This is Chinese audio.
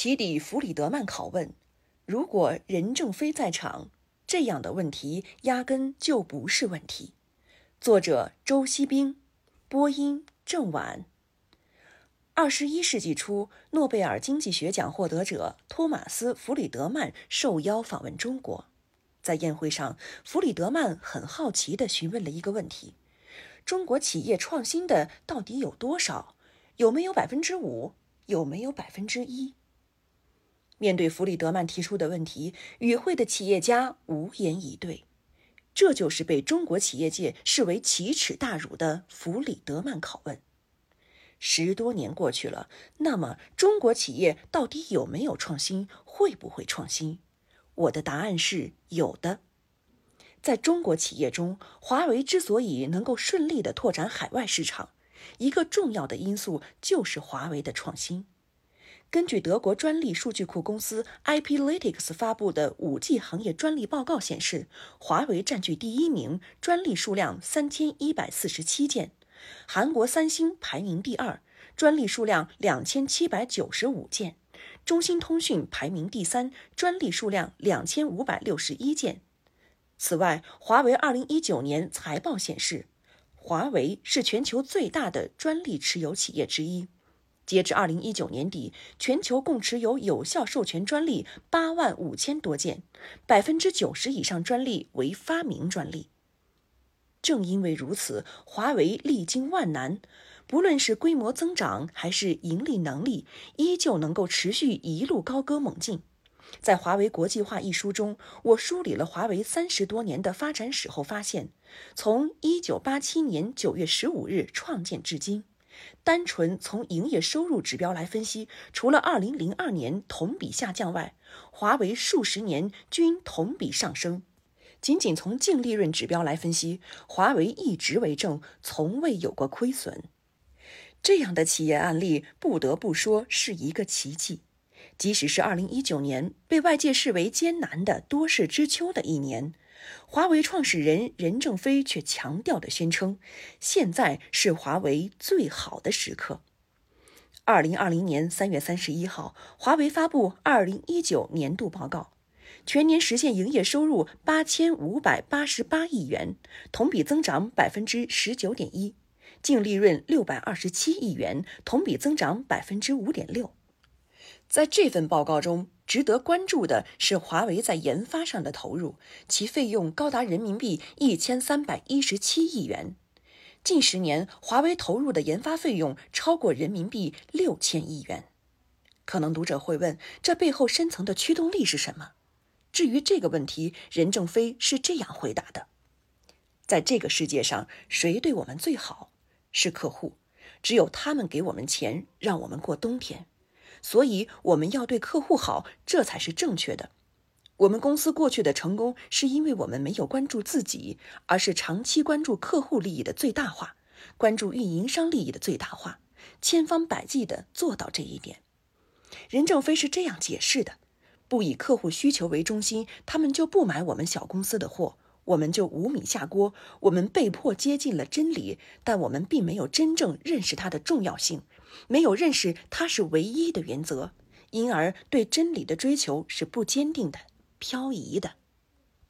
起底弗里德曼拷问：如果任正非在场，这样的问题压根就不是问题。作者：周锡兵，播音：郑婉。二十一世纪初，诺贝尔经济学奖获得者托马斯·弗里德曼受邀访问中国。在宴会上，弗里德曼很好奇地询问了一个问题：中国企业创新的到底有多少？有没有百分之五？有没有百分之一？面对弗里德曼提出的问题，与会的企业家无言以对。这就是被中国企业界视为奇耻大辱的弗里德曼拷问。十多年过去了，那么中国企业到底有没有创新？会不会创新？我的答案是有的。在中国企业中，华为之所以能够顺利地拓展海外市场，一个重要的因素就是华为的创新。根据德国专利数据库公司 IPlytics 发布的 5G 行业专利报告显示，华为占据第一名，专利数量三千一百四十七件；韩国三星排名第二，专利数量两千七百九十五件；中兴通讯排名第三，专利数量两千五百六十一件。此外，华为二零一九年财报显示，华为是全球最大的专利持有企业之一。截至二零一九年底，全球共持有有效授权专利八万五千多件，百分之九十以上专利为发明专利。正因为如此，华为历经万难，不论是规模增长还是盈利能力，依旧能够持续一路高歌猛进。在《华为国际化》一书中，我梳理了华为三十多年的发展史后发现，从一九八七年九月十五日创建至今。单纯从营业收入指标来分析，除了2002年同比下降外，华为数十年均同比上升。仅仅从净利润指标来分析，华为一直为正，从未有过亏损。这样的企业案例，不得不说是一个奇迹。即使是2019年被外界视为艰难的多事之秋的一年。华为创始人任正非却强调的宣称，现在是华为最好的时刻。二零二零年三月三十一号，华为发布二零一九年度报告，全年实现营业收入八千五百八十八亿元，同比增长百分之十九点一，净利润六百二十七亿元，同比增长百分之五点六。在这份报告中，值得关注的是华为在研发上的投入，其费用高达人民币一千三百一十七亿元。近十年，华为投入的研发费用超过人民币六千亿元。可能读者会问，这背后深层的驱动力是什么？至于这个问题，任正非是这样回答的：在这个世界上，谁对我们最好？是客户，只有他们给我们钱，让我们过冬天。所以我们要对客户好，这才是正确的。我们公司过去的成功，是因为我们没有关注自己，而是长期关注客户利益的最大化，关注运营商利益的最大化，千方百计地做到这一点。任正非是这样解释的：不以客户需求为中心，他们就不买我们小公司的货。我们就无米下锅，我们被迫接近了真理，但我们并没有真正认识它的重要性，没有认识它是唯一的原则，因而对真理的追求是不坚定的、漂移的。